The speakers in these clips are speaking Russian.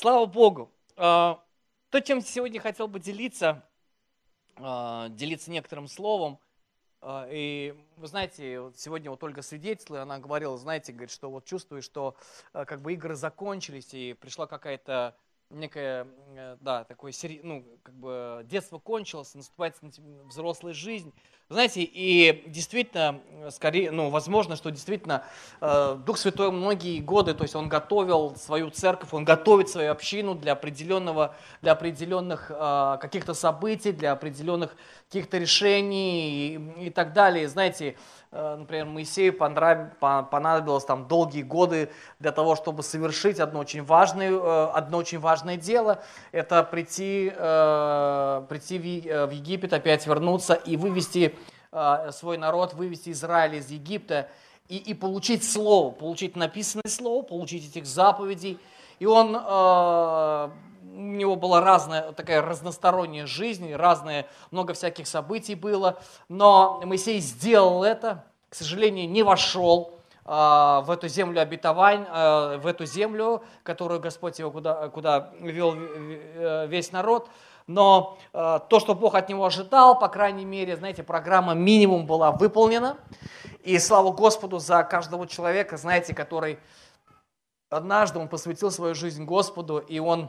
Слава Богу. А, то, чем сегодня хотел бы делиться, а, делиться некоторым словом, а, и вы знаете, сегодня вот Ольга свидетельствовала, она говорила, знаете, говорит, что вот чувствую, что как бы игры закончились, и пришла какая-то некое, э, да, такое, ну, как бы детство кончилось, наступает взрослая жизнь. Знаете, и действительно, скорее, ну, возможно, что действительно э, Дух Святой многие годы, то есть Он готовил свою церковь, Он готовит свою общину для определенного, для определенных э, каких-то событий, для определенных каких-то решений и, и так далее. Знаете, Э, например, Моисею понадобилось там долгие годы для того, чтобы совершить одно очень важное, э, одно очень важное дело. Это прийти, э, прийти в Египет, опять вернуться и вывести свой народ, вывести Израиль из Египта и, и получить слово, получить написанное слово, получить этих заповедей. И он у него была разная, такая разносторонняя жизнь, разные, много всяких событий было, но Моисей сделал это, к сожалению, не вошел а, в эту землю обетовань, а, в эту землю, которую Господь его куда, куда вел э, весь народ. Но а, то, что Бог от него ожидал, по крайней мере, знаете, программа минимум была выполнена. И слава Господу за каждого человека, знаете, который однажды он посвятил свою жизнь Господу, и он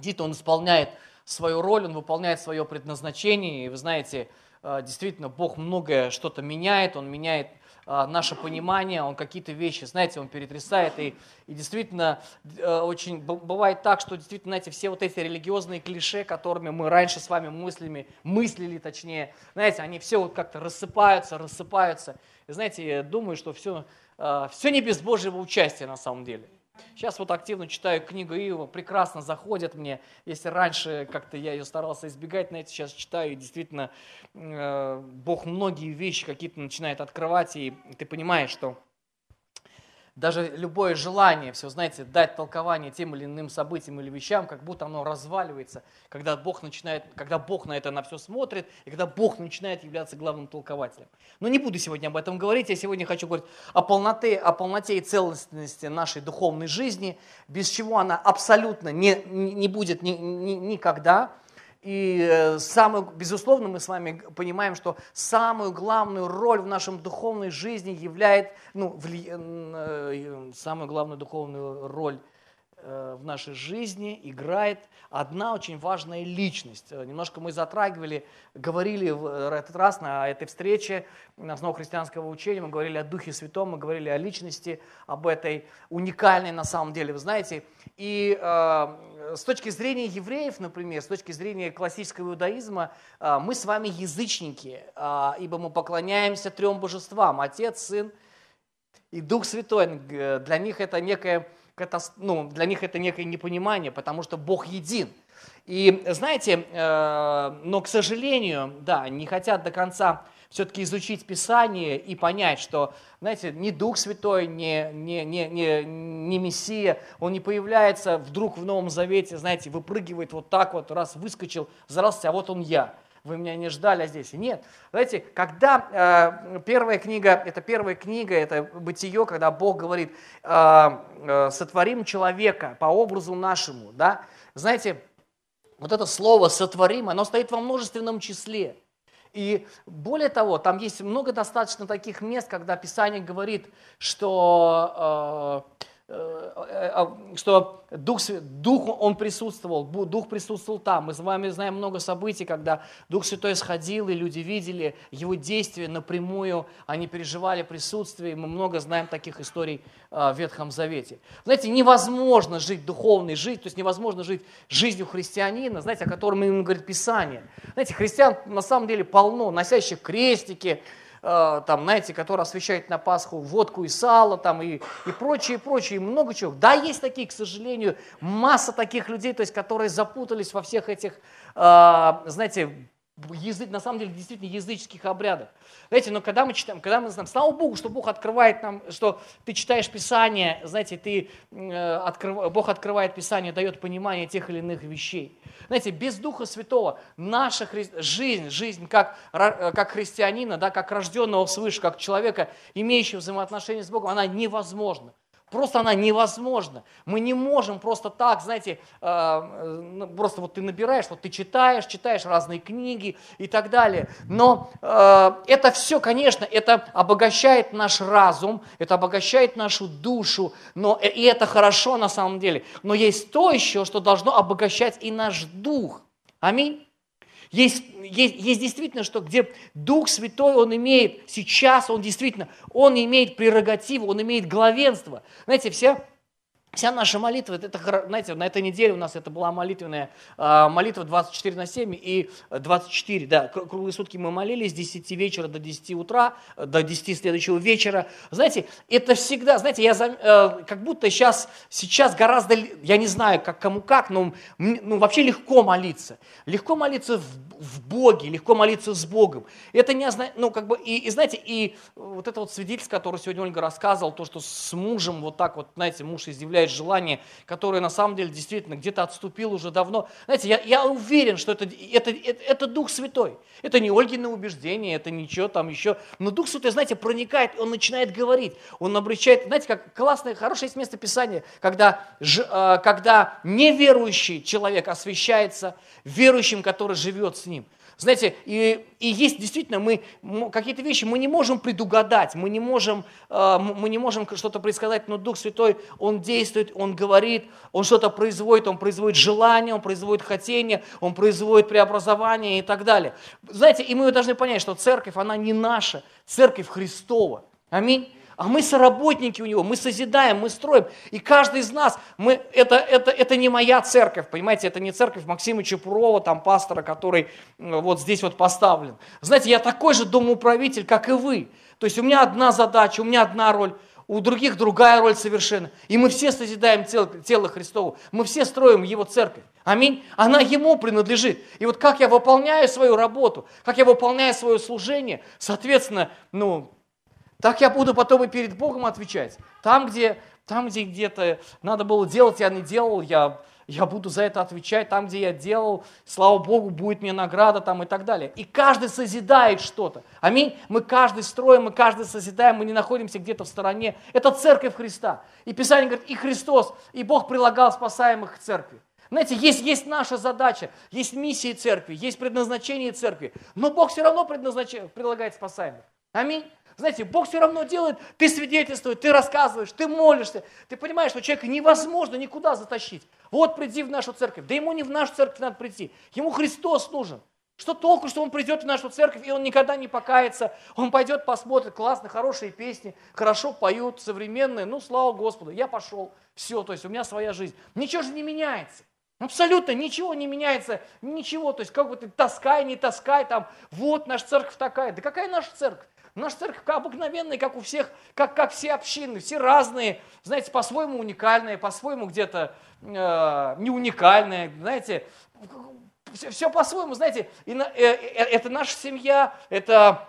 Действительно, он исполняет свою роль, он выполняет свое предназначение. И вы знаете, э, действительно, Бог многое что-то меняет, Он меняет э, наше понимание, Он какие-то вещи, знаете, Он перетрясает. И, и действительно, э, очень бывает так, что действительно, знаете, все вот эти религиозные клише, которыми мы раньше с вами мыслями, мыслили точнее, знаете, они все вот как-то рассыпаются, рассыпаются. И знаете, я думаю, что все, все не без Божьего участия на самом деле. Сейчас вот активно читаю книгу Иова, прекрасно заходит мне. Если раньше как-то я ее старался избегать, знаете, сейчас читаю, и действительно э, Бог многие вещи какие-то начинает открывать, и ты понимаешь, что даже любое желание, все, знаете, дать толкование тем или иным событиям или вещам, как будто оно разваливается, когда Бог, начинает, когда Бог на это на все смотрит, и когда Бог начинает являться главным толкователем. Но не буду сегодня об этом говорить, я сегодня хочу говорить о полноте, о полноте и целостности нашей духовной жизни, без чего она абсолютно не, не будет ни, ни, никогда. И э, самую, безусловно, мы с вами понимаем, что самую главную роль в нашем духовной жизни являет, ну, вли, э, самую главную духовную роль в нашей жизни играет одна очень важная личность. Э, немножко мы затрагивали, говорили в этот раз на этой встрече основе христианского учения, мы говорили о Духе Святом, мы говорили о личности, об этой уникальной на самом деле, вы знаете. И э, с точки зрения евреев, например, с точки зрения классического иудаизма, э, мы с вами язычники, э, ибо мы поклоняемся трем божествам, Отец, Сын и Дух Святой. Для них это некое ну, для них это некое непонимание, потому что Бог един. И знаете, э, но, к сожалению, да, не хотят до конца все-таки изучить Писание и понять, что, знаете, ни Дух Святой, ни, ни, ни, ни, ни Мессия, Он не появляется вдруг в Новом Завете, знаете, выпрыгивает вот так вот, раз выскочил, взрался, а вот он я вы меня не ждали, здесь. Нет. Знаете, когда э, первая книга, это первая книга, это бытие, когда Бог говорит, э, э, сотворим человека по образу нашему, да, знаете, вот это слово сотворим, оно стоит во множественном числе. И более того, там есть много достаточно таких мест, когда Писание говорит, что э, что Дух, Дух, Он присутствовал, Дух присутствовал там. Мы с вами знаем много событий, когда Дух Святой сходил, и люди видели Его действия напрямую, они переживали присутствие, мы много знаем таких историй э, в Ветхом Завете. Знаете, невозможно жить духовной жизнью, то есть невозможно жить жизнью христианина, знаете, о котором именно говорит Писание. Знаете, христиан на самом деле полно, носящих крестики, Э, там, знаете, который освещает на Пасху водку и сало, там, и, и прочее, прочее, и много чего. Да, есть такие, к сожалению, масса таких людей, то есть, которые запутались во всех этих, э, знаете, язык, на самом деле действительно языческих обрядов. Знаете, но когда мы читаем, когда мы знаем, слава Богу, что Бог открывает нам, что ты читаешь Писание, знаете, ты, э, открыв, Бог открывает Писание, дает понимание тех или иных вещей. Знаете, без Духа Святого наша хри... жизнь, жизнь как, э, как христианина, да, как рожденного свыше, как человека, имеющего взаимоотношения с Богом, она невозможна. Просто она невозможна. Мы не можем просто так, знаете, э, ну, просто вот ты набираешь, вот ты читаешь, читаешь разные книги и так далее. Но э, это все, конечно, это обогащает наш разум, это обогащает нашу душу, но и это хорошо на самом деле. Но есть то еще, что должно обогащать и наш дух. Аминь. Есть, есть, есть действительно, что где Дух Святой, Он имеет сейчас, Он действительно, Он имеет прерогативу, Он имеет главенство. Знаете, вся Вся наша молитва, это, знаете, на этой неделе у нас это была молитвенная а, молитва 24 на 7 и 24, да, круглые сутки мы молились с 10 вечера до 10 утра, до 10 следующего вечера. Знаете, это всегда, знаете, я э, как будто сейчас, сейчас гораздо, я не знаю, как кому как, но ну, вообще легко молиться. Легко молиться в, в Боге, легко молиться с Богом. Это не ну, как бы, и, и знаете, и вот это вот свидетельство, которое сегодня Ольга рассказывал, то, что с мужем вот так вот, знаете, муж изъявляет удовлетворяет желание, которое на самом деле действительно где-то отступил уже давно. Знаете, я, я уверен, что это, это, это, это Дух Святой. Это не Ольгины убеждения, это ничего там еще. Но Дух Святой, знаете, проникает, он начинает говорить, он обращает, знаете, как классное, хорошее есть место Писания, когда, э, когда неверующий человек освящается верующим, который живет с ним. Знаете, и, и есть действительно, мы какие-то вещи мы не можем предугадать, мы не можем, э, мы не можем что-то предсказать, но Дух Святой, Он действует, Он говорит, Он что-то производит, Он производит желание, Он производит хотение, Он производит преобразование и так далее. Знаете, и мы должны понять, что церковь, она не наша, церковь Христова. Аминь а мы соработники у него, мы созидаем, мы строим. И каждый из нас, мы, это, это, это не моя церковь, понимаете, это не церковь Максима Чепурова, там пастора, который вот здесь вот поставлен. Знаете, я такой же домоуправитель, как и вы. То есть у меня одна задача, у меня одна роль, у других другая роль совершенно. И мы все созидаем тело, тело Христово, мы все строим Его церковь. Аминь. Она Ему принадлежит. И вот как я выполняю свою работу, как я выполняю свое служение, соответственно, ну, так я буду потом и перед Богом отвечать. Там, где, там, где где-то надо было делать, я не делал, я, я буду за это отвечать. Там, где я делал, слава Богу, будет мне награда там и так далее. И каждый созидает что-то. Аминь. Мы каждый строим, мы каждый созидаем, мы не находимся где-то в стороне. Это церковь Христа. И Писание говорит, и Христос, и Бог прилагал спасаемых к церкви. Знаете, есть, есть наша задача, есть миссия церкви, есть предназначение церкви, но Бог все равно предназначает, предлагает спасаемых. Аминь. Знаете, Бог все равно делает, ты свидетельствуешь, ты рассказываешь, ты молишься. Ты понимаешь, что человека невозможно никуда затащить. Вот приди в нашу церковь. Да ему не в нашу церковь надо прийти. Ему Христос нужен. Что толку, что он придет в нашу церковь, и он никогда не покается. Он пойдет, посмотрит, классно, хорошие песни, хорошо поют, современные. Ну, слава Господу, я пошел. Все, то есть у меня своя жизнь. Ничего же не меняется. Абсолютно ничего не меняется, ничего. То есть как бы ты таскай, не таскай, там, вот наша церковь такая. Да какая наша церковь? Наша церковь обыкновенная, как у всех, как, как все общины, все разные, знаете, по-своему уникальные, по-своему где-то э, не уникальные, знаете, все, все по-своему, знаете, и на, э, э, это наша семья, это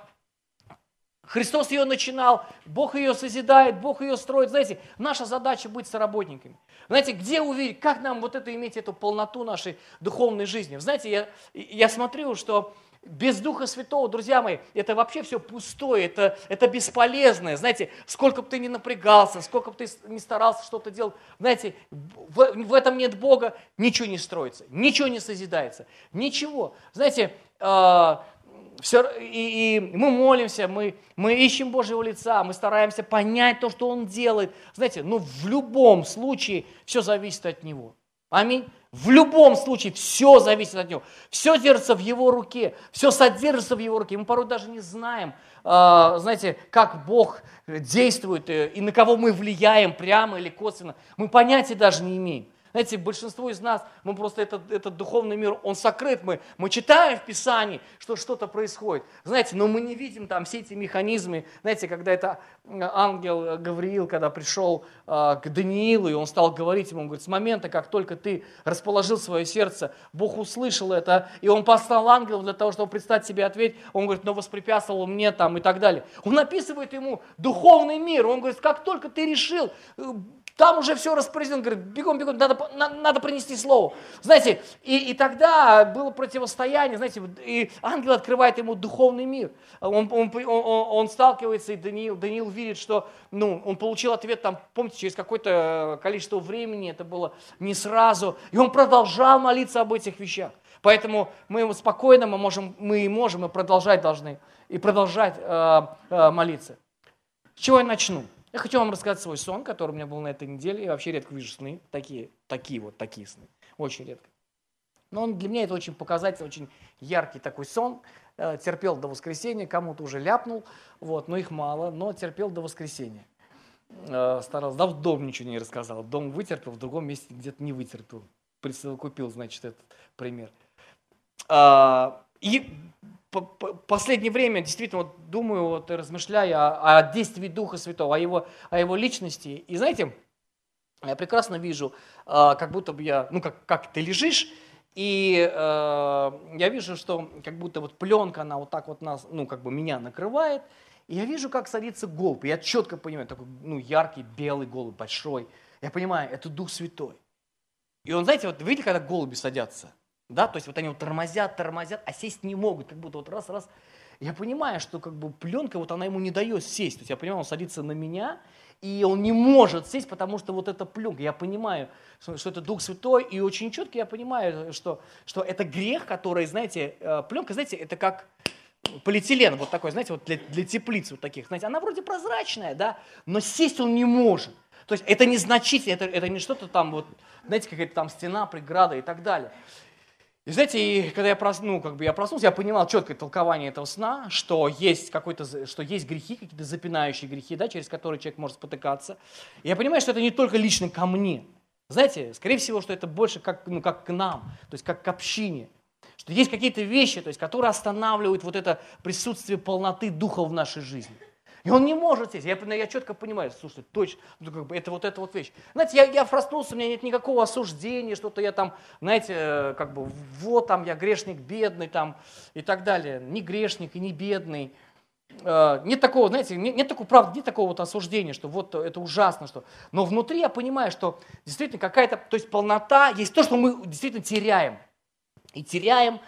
Христос ее начинал, Бог ее созидает, Бог ее строит. Знаете, наша задача быть соработниками. Знаете, где увидеть, как нам вот это иметь, эту полноту нашей духовной жизни? Знаете, я, я смотрю, что без Духа Святого, друзья мои, это вообще все пустое, это, это бесполезное. Знаете, сколько бы ты ни напрягался, сколько бы ты ни старался что-то делать, знаете, в, в этом нет Бога, ничего не строится, ничего не созидается, ничего. Знаете, э, все, и, и мы молимся, мы, мы ищем Божьего лица, мы стараемся понять то, что Он делает. Знаете, ну в любом случае все зависит от Него. Аминь. В любом случае все зависит от него. Все держится в его руке, все содержится в его руке. Мы порой даже не знаем, а, знаете, как Бог действует э, и на кого мы влияем прямо или косвенно. Мы понятия даже не имеем. Знаете, большинство из нас, мы просто этот, этот духовный мир, он сокрыт. Мы, мы читаем в Писании, что что-то происходит. Знаете, но мы не видим там все эти механизмы. Знаете, когда это ангел Гавриил, когда пришел э, к Даниилу, и он стал говорить ему, он говорит, с момента, как только ты расположил свое сердце, Бог услышал это, и он послал ангелов для того, чтобы предстать себе ответить. Он говорит, но воспрепятствовал мне там и так далее. Он описывает ему духовный мир. Он говорит, как только ты решил, э, там уже все распоряжено, говорит, бегом, бегом, надо, надо, надо принести слово. Знаете, и, и тогда было противостояние, знаете, и ангел открывает ему духовный мир. Он, он, он, он сталкивается, и Даниил, Даниил видит, что ну, он получил ответ, там, помните, через какое-то количество времени, это было не сразу, и он продолжал молиться об этих вещах. Поэтому мы спокойно, мы можем, мы и можем, и продолжать должны, и продолжать э, э, молиться. С чего я начну? Я хочу вам рассказать свой сон, который у меня был на этой неделе. Я вообще редко вижу сны, такие, такие вот, такие сны. Очень редко. Но он, для меня это очень показательный, очень яркий такой сон. Э, терпел до воскресенья, кому-то уже ляпнул, вот, но их мало, но терпел до воскресенья. Э, старался, да, в дом ничего не рассказал. Дом вытерпел, в другом месте где-то не вытерпел. Присовокупил, значит, этот пример. А, и последнее время действительно вот думаю, вот размышляя о, о действии Духа Святого, о его, о его личности. И знаете, я прекрасно вижу, э, как будто бы я, ну как, как ты лежишь, и э, я вижу, что как будто вот пленка, она вот так вот нас, ну как бы меня накрывает, и я вижу, как садится голубь. Я четко понимаю, такой ну, яркий белый голубь, большой. Я понимаю, это Дух Святой. И он, знаете, вот видите, когда голуби садятся – да, то есть вот они вот тормозят, тормозят, а сесть не могут, как будто вот раз-раз. Я понимаю, что как бы пленка, вот она ему не дает сесть. То есть я понимаю, он садится на меня, и он не может сесть, потому что вот эта пленка. Я понимаю, что, что это Дух Святой, и очень четко я понимаю, что, что это грех, который, знаете, э, пленка, знаете, это как полиэтилен вот такой, знаете, вот для, для теплиц вот таких, знаете, она вроде прозрачная, да, но сесть он не может. То есть это незначительно, это, это не что-то там вот, знаете, какая-то там стена, преграда и так далее. И знаете, и когда я, прос, ну, как бы я проснулся, я понимал четкое толкование этого сна, что есть, какой-то, что есть грехи, какие-то запинающие грехи, да, через которые человек может спотыкаться. И я понимаю, что это не только лично ко мне. Знаете, скорее всего, что это больше как, ну, как к нам, то есть как к общине. Что есть какие-то вещи, то есть, которые останавливают вот это присутствие полноты духа в нашей жизни. И он не может сесть. Я, я четко понимаю, слушай, точно, ну, как бы это вот эта вот вещь. Знаете, я, я проснулся, у меня нет никакого осуждения, что-то я там, знаете, э, как бы, вот там я грешник бедный там и так далее. Не грешник и не бедный. Э, нет такого, знаете, нет, нет такого, правда, нет такого вот осуждения, что вот это ужасно, что... Но внутри я понимаю, что действительно какая-то, то есть полнота, есть то, что мы действительно теряем. И теряем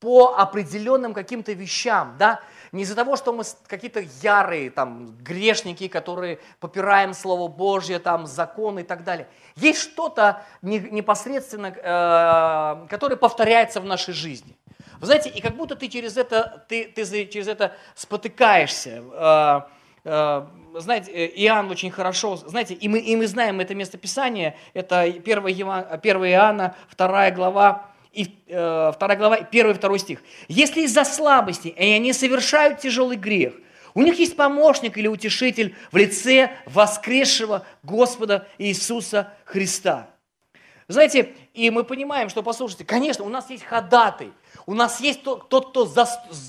по определенным каким-то вещам, да, не из-за того, что мы какие-то ярые там грешники, которые попираем Слово Божье, там законы и так далее. Есть что-то непосредственно, э, которое повторяется в нашей жизни. Вы знаете, и как будто ты через это, ты, ты через это спотыкаешься. Э, э, знаете, Иоанн очень хорошо, знаете, и мы, и мы знаем это местописание, это 1 Иоанна, 2 глава, и э, 2 глава, 1 и 2 стих. «Если из-за слабости и они совершают тяжелый грех, у них есть помощник или утешитель в лице воскресшего Господа Иисуса Христа». Знаете, и мы понимаем, что, послушайте, конечно, у нас есть ходатай, у нас есть тот, тот кто за,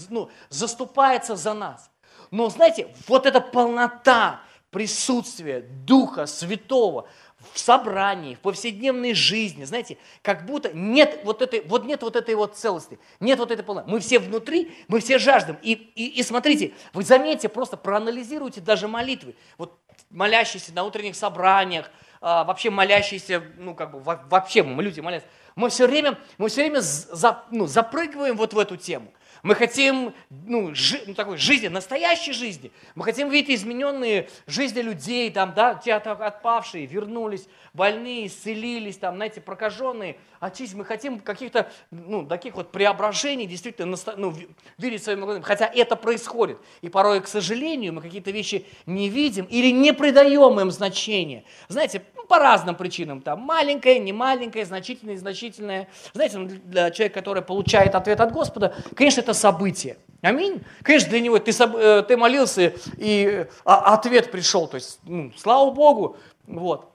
ну, заступается за нас. Но, знаете, вот эта полнота присутствия Духа Святого, в собрании, в повседневной жизни, знаете, как будто нет вот этой, вот нет вот этой вот целости, нет вот этой полноты. Мы все внутри, мы все жаждем. И, и, и смотрите, вы заметьте, просто проанализируйте даже молитвы. Вот молящиеся на утренних собраниях, а, вообще молящиеся, ну как бы вообще мы люди молятся. Мы все время, мы все время за, ну, запрыгиваем вот в эту тему. Мы хотим ну, жи, ну, такой жизни, настоящей жизни. Мы хотим видеть измененные жизни людей, там, да, те отпавшие, вернулись, больные, исцелились, там, знаете, прокаженные, очистить. Мы хотим каких-то, ну, таких вот преображений действительно ну, видеть своими глазами. Хотя это происходит. И порой, к сожалению, мы какие-то вещи не видим или не придаем им значения. Знаете, по разным причинам. Там маленькое, не маленькое, значительное, значительное. Знаете, ну, для человека, который получает ответ от Господа, конечно, это событие. Аминь. Конечно, для него ты, э, ты молился, и а, ответ пришел. То есть, ну, слава Богу. Вот.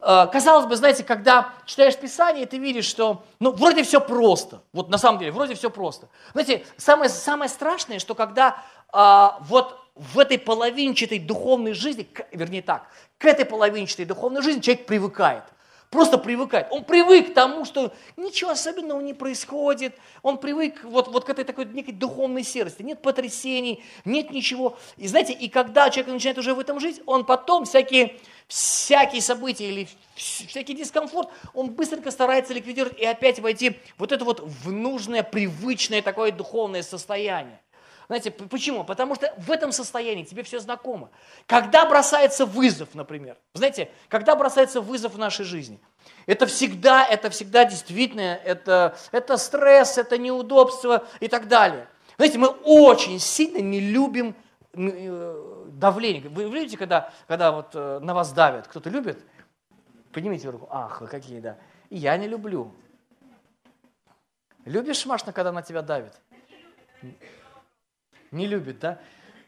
Э, казалось бы, знаете, когда читаешь Писание, ты видишь, что, ну, вроде все просто. Вот на самом деле, вроде все просто. Знаете, самое, самое страшное, что когда а, вот в этой половинчатой духовной жизни, вернее так, к этой половинчатой духовной жизни человек привыкает. просто привыкает. Он привык к тому, что ничего особенного не происходит. Он привык вот, вот к этой такой некой духовной серости. Нет потрясений, нет ничего. И знаете, и когда человек начинает уже в этом жить, он потом всякие, всякие события или всякий дискомфорт, он быстренько старается ликвидировать и опять войти вот это вот в нужное, привычное такое духовное состояние. Знаете, почему? Потому что в этом состоянии тебе все знакомо. Когда бросается вызов, например, знаете, когда бросается вызов в нашей жизни, это всегда, это всегда действительно, это, это стресс, это неудобство и так далее. Знаете, мы очень сильно не любим э, давление. Вы видите, когда, когда вот э, на вас давят, кто-то любит? Поднимите руку. Ах, вы какие, да. И я не люблю. Любишь, Машна, когда на тебя давит? Не любит, да?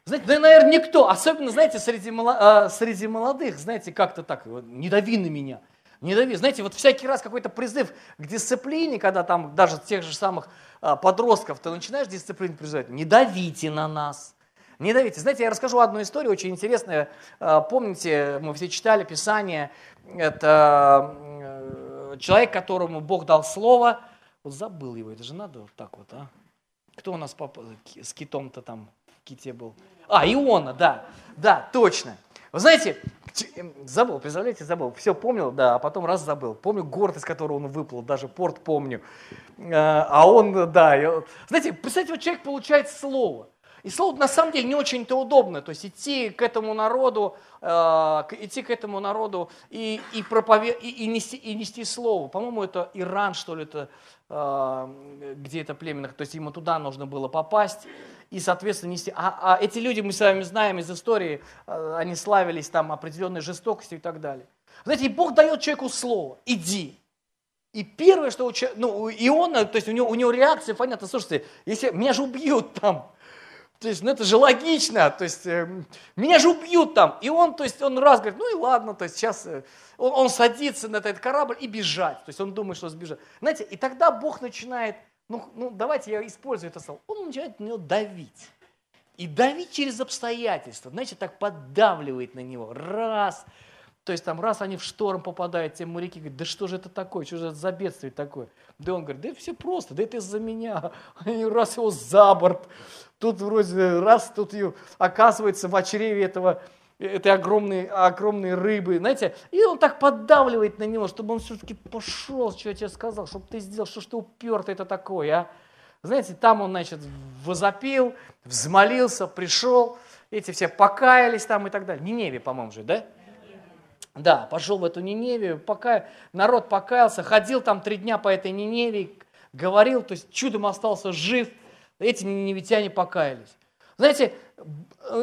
Знаете, да, наверное, никто, особенно, знаете, среди, а, среди молодых, знаете, как-то так, не дави на меня, не дави. Знаете, вот всякий раз какой-то призыв к дисциплине, когда там даже тех же самых а, подростков ты начинаешь дисциплину призывать, не давите на нас, не давите. Знаете, я расскажу одну историю очень интересную. А, помните, мы все читали Писание, это э, человек, которому Бог дал слово, вот забыл его, это же надо вот так вот, а? Кто у нас папа, с китом-то там в ките был? А, Иона, да, да, точно. Вы знаете, эм, забыл, представляете, забыл. Все помнил, да, а потом раз забыл. Помню город, из которого он выплыл, даже порт помню. А, а он, да, знаете, представьте, вот человек получает слово. И слово на самом деле не очень-то удобно, то есть идти к этому народу, э, идти к этому народу и, и, проповед... и, и, нести, и нести слово. По-моему, это Иран, что ли, это а, где это племенных, то есть ему туда нужно было попасть и, соответственно, нести. А, а эти люди, мы с вами знаем из истории, а, они славились там определенной жестокостью и так далее. Знаете, и Бог дает человеку слово, иди. И первое, что у человека, ну, Иона, то есть у него, у него реакция, понятно, слушайте, если меня же убьют там, то есть, ну это же логично, то есть, э, меня же убьют там. И он, то есть, он раз говорит, ну и ладно, то есть сейчас э, он, он садится на этот корабль и бежать. То есть он думает, что сбежать. Знаете, и тогда Бог начинает, ну, ну давайте я использую это слово, он начинает на него давить. И давить через обстоятельства, знаете, так поддавливает на него. Раз, то есть там раз они в шторм попадают, те моряки говорят, да что же это такое, что же это за бедствие такое? Да он говорит, да все просто, да это из-за меня. Они раз его за борт, тут вроде раз, тут ее оказывается в чреве этого этой огромной, огромной рыбы, знаете, и он так поддавливает на него, чтобы он все-таки пошел, что я тебе сказал, чтобы ты сделал, что ты упертый это такое, а? Знаете, там он, значит, возопил, взмолился, пришел, эти все покаялись там и так далее. Ниневе, по-моему же, да? Да, пошел в эту Ниневию, пока народ покаялся, ходил там три дня по этой Ниневии, говорил, то есть чудом остался жив, эти ниневитяне покаялись. Знаете,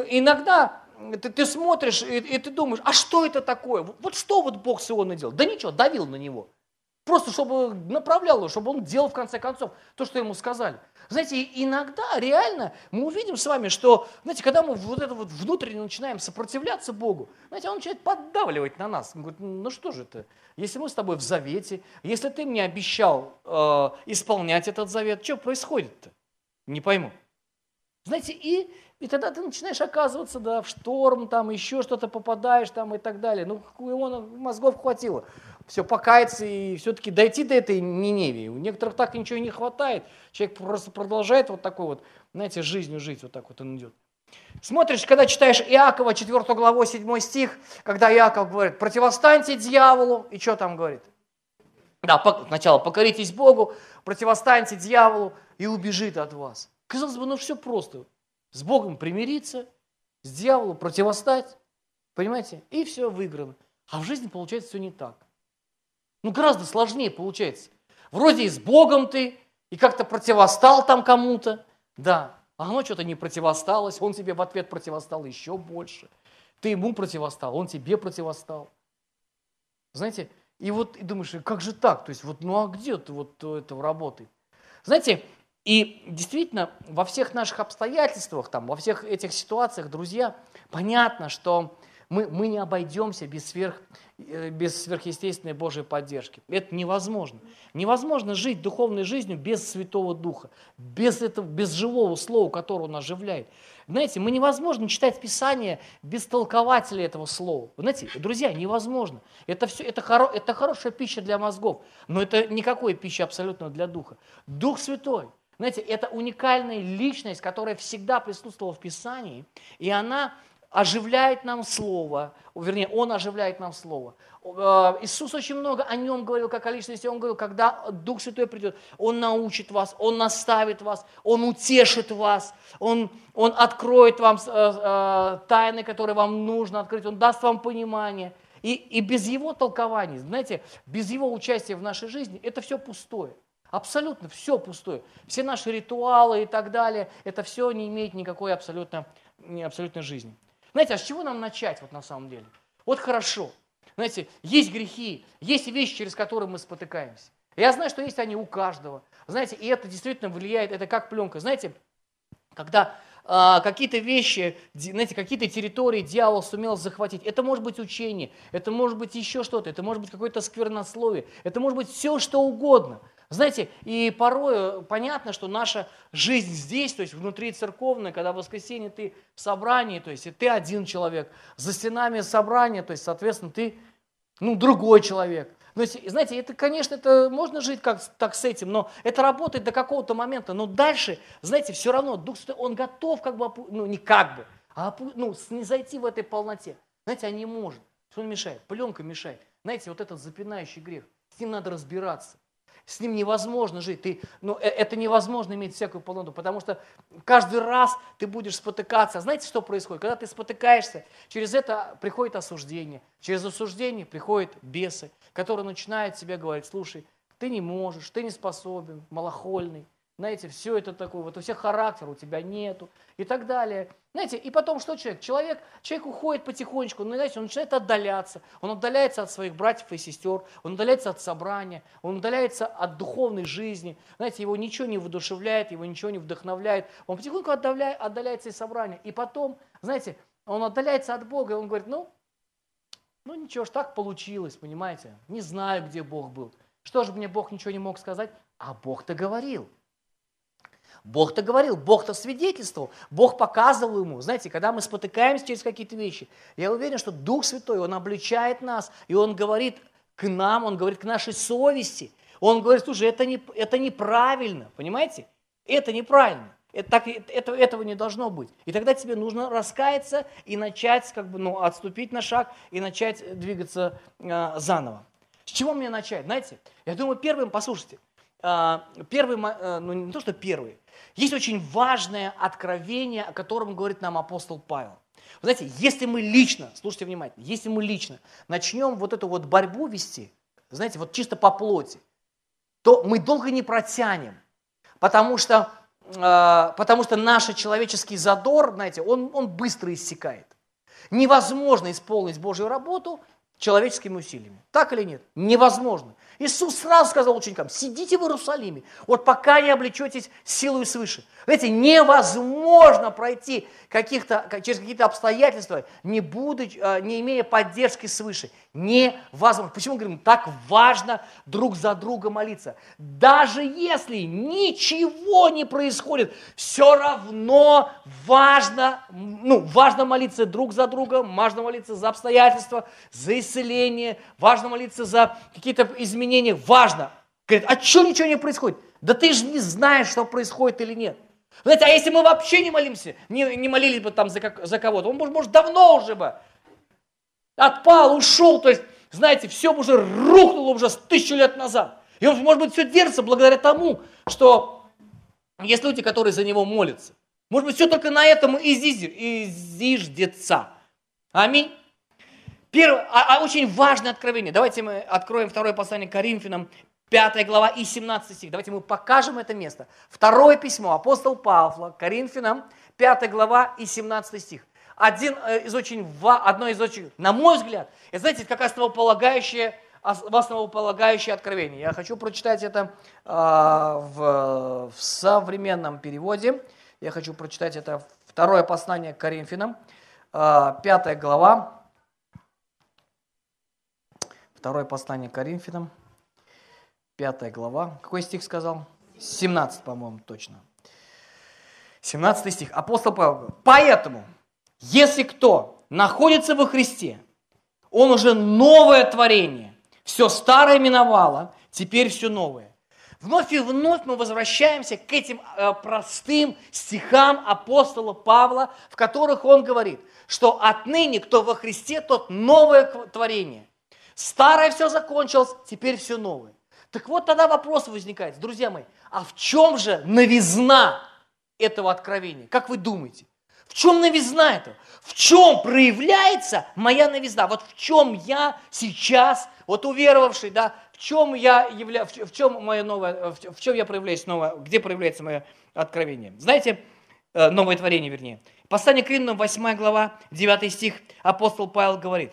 иногда ты, ты смотришь и, и ты думаешь, а что это такое? Вот что вот Бог с Ионой делал? Да ничего, давил на него. Просто чтобы направлял его, чтобы он делал в конце концов то, что ему сказали. Знаете, иногда реально мы увидим с вами, что, знаете, когда мы вот это вот внутренне начинаем сопротивляться Богу, знаете, Он начинает поддавливать на нас. Он говорит, ну что же это, если мы с тобой в завете, если ты мне обещал э, исполнять этот завет, что происходит-то? Не пойму. Знаете, и и тогда ты начинаешь оказываться, да, в шторм, там еще что-то попадаешь там и так далее. Ну, его мозгов хватило. Все, покаяться и все-таки дойти до этой Ниневии. У некоторых так ничего не хватает. Человек просто продолжает вот такой вот, знаете, жизнью жить, вот так вот он идет. Смотришь, когда читаешь Иакова, 4 главу, 7 стих, когда Иаков говорит, противостаньте дьяволу, и что там говорит? Да, сначала покоритесь Богу, противостаньте дьяволу, и убежит от вас. Казалось бы, ну все просто. С Богом примириться, с дьяволом противостать, понимаете? И все выиграно. А в жизни получается все не так. Ну, гораздо сложнее получается. Вроде и с Богом ты, и как-то противостал там кому-то, да, а оно что-то не противосталось, он тебе в ответ противостал еще больше. Ты ему противостал, он тебе противостал. Знаете, и вот и думаешь, как же так? То есть вот, ну а где ты вот это работает? Знаете, и действительно, во всех наших обстоятельствах, там, во всех этих ситуациях, друзья, понятно, что мы, мы не обойдемся без, сверх, э, без сверхъестественной Божьей поддержки. Это невозможно. Невозможно жить духовной жизнью без Святого Духа, без, этого, без живого слова, которое Он оживляет. Знаете, мы невозможно читать Писание без толкователя этого слова. Знаете, друзья, невозможно. Это, все, это, хоро, это хорошая пища для мозгов, но это никакой пища абсолютно для духа. Дух Святой, знаете, это уникальная личность, которая всегда присутствовала в Писании, и она оживляет нам Слово, вернее, Он оживляет нам Слово. Э, Иисус очень много о Нем говорил, как о личности. Он говорил, когда Дух Святой придет, Он научит вас, Он наставит вас, Он утешит вас, Он, он откроет вам э, э, тайны, которые вам нужно открыть, Он даст вам понимание. И, и без Его толкований, знаете, без Его участия в нашей жизни, это все пустое. Абсолютно все пустое. Все наши ритуалы и так далее, это все не имеет никакой абсолютно, абсолютной жизни. Знаете, а с чего нам начать вот на самом деле? Вот хорошо. Знаете, есть грехи, есть вещи, через которые мы спотыкаемся. Я знаю, что есть они у каждого. Знаете, и это действительно влияет, это как пленка. Знаете, когда а, какие-то вещи, знаете, какие-то территории дьявол сумел захватить, это может быть учение, это может быть еще что-то, это может быть какое-то сквернословие, это может быть все, что угодно – знаете, и порой понятно, что наша жизнь здесь, то есть внутри церковной, когда в воскресенье ты в собрании, то есть и ты один человек, за стенами собрания, то есть, соответственно, ты, ну, другой человек. То есть, знаете, это, конечно, это можно жить как, так с этим, но это работает до какого-то момента. Но дальше, знаете, все равно Дух Святой, он готов как бы, ну, не как бы, а ну, не зайти в этой полноте. Знаете, а не может. Что он мешает? Пленка мешает. Знаете, вот этот запинающий грех, с ним надо разбираться. С ним невозможно жить. Ты, ну, э, это невозможно иметь всякую полноту, потому что каждый раз ты будешь спотыкаться. Знаете, что происходит? Когда ты спотыкаешься, через это приходит осуждение. Через осуждение приходят бесы, которые начинают тебе говорить, слушай, ты не можешь, ты не способен, малохольный. Знаете, все это такое, вот у всех характер у тебя нету и так далее. Знаете, и потом что человек? Человек, человек уходит потихонечку, ну, знаете, он начинает отдаляться. Он отдаляется от своих братьев и сестер, он отдаляется от собрания, он отдаляется от духовной жизни. Знаете, его ничего не воодушевляет, его ничего не вдохновляет. Он потихоньку отдаляет, отдаляется из собрания. И потом, знаете, он отдаляется от Бога, и он говорит, ну, ну ничего ж, так получилось, понимаете? Не знаю, где Бог был. Что же мне Бог ничего не мог сказать? А Бог-то говорил. Бог-то говорил, Бог-то свидетельствовал, Бог показывал ему. Знаете, когда мы спотыкаемся через какие-то вещи, я уверен, что Дух Святой, Он обличает нас, и Он говорит к нам, Он говорит к нашей совести. Он говорит, слушай, это, не, это неправильно, понимаете? Это неправильно. Это, так, это, этого не должно быть. И тогда тебе нужно раскаяться и начать, как бы, ну, отступить на шаг и начать двигаться э, заново. С чего мне начать? Знаете, я думаю, первым, послушайте, первый, э, ну не то, что первый, есть очень важное откровение, о котором говорит нам апостол Павел. Вы знаете, если мы лично, слушайте внимательно, если мы лично начнем вот эту вот борьбу вести, знаете, вот чисто по плоти, то мы долго не протянем, потому что, э, потому что наш человеческий задор, знаете, он, он быстро иссякает. Невозможно исполнить Божью работу человеческими усилиями. Так или нет? Невозможно. Иисус сразу сказал ученикам, сидите в Иерусалиме, вот пока не облечетесь силой свыше. Знаете, невозможно пройти каких-то, через какие-то обстоятельства, не, будучи, а, не имея поддержки свыше. Невозможно. Почему говорим, так важно друг за друга молиться? Даже если ничего не происходит, все равно важно, ну, важно молиться друг за друга, важно молиться за обстоятельства, за исцеление, важно молиться за какие-то изменения, важно. Говорит, а что ничего не происходит? Да ты же не знаешь, что происходит или нет. Знаете, а если мы вообще не молимся, не, не молились бы там за, как, за кого-то, он, может, может, давно уже бы отпал, ушел, то есть, знаете, все уже рухнуло уже с тысячу лет назад. И он, может быть, все держится благодаря тому, что есть люди, которые за него молятся. Может быть, все только на этом и зиждется. Аминь. Первое, а, а очень важное откровение. Давайте мы откроем второе послание Коринфянам, 5 глава и 17 стих. Давайте мы покажем это место. Второе письмо, апостол Павла, Коринфянам, 5 глава и 17 стих. Один э, из очень, одно из очень, на мой взгляд, это, знаете, как основополагающее, основополагающее откровение. Я хочу прочитать это э, в, в современном переводе. Я хочу прочитать это второе послание Коринфянам, э, 5 глава, Второе послание Коринфянам, пятая глава. Какой стих сказал? 17, по-моему, точно. 17 стих. Апостол Павел. Поэтому, если кто находится во Христе, он уже новое творение. Все старое миновало, теперь все новое. Вновь и вновь мы возвращаемся к этим э, простым стихам апостола Павла, в которых он говорит, что отныне, кто во Христе, тот новое творение. Старое все закончилось, теперь все новое. Так вот тогда вопрос возникает, друзья мои, а в чем же новизна этого откровения? Как вы думаете? В чем новизна этого? В чем проявляется моя новизна? Вот в чем я сейчас, вот уверовавший, да, в чем я являюсь, в чем мое новое, в чем я проявляюсь новое, где проявляется мое откровение? Знаете, э, новое творение, вернее. Послание к Римлянам, 8 глава, 9 стих, апостол Павел говорит,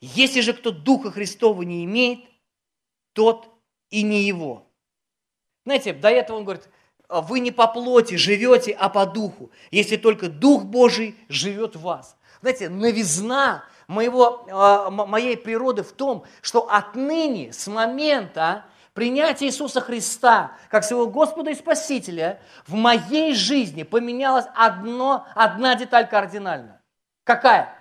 «Если же кто Духа Христова не имеет, тот и не его». Знаете, до этого он говорит, вы не по плоти живете, а по духу, если только Дух Божий живет в вас. Знаете, новизна моего, а, моей природы в том, что отныне, с момента принятия Иисуса Христа как своего Господа и Спасителя, в моей жизни поменялась одно, одна деталь кардинально. Какая?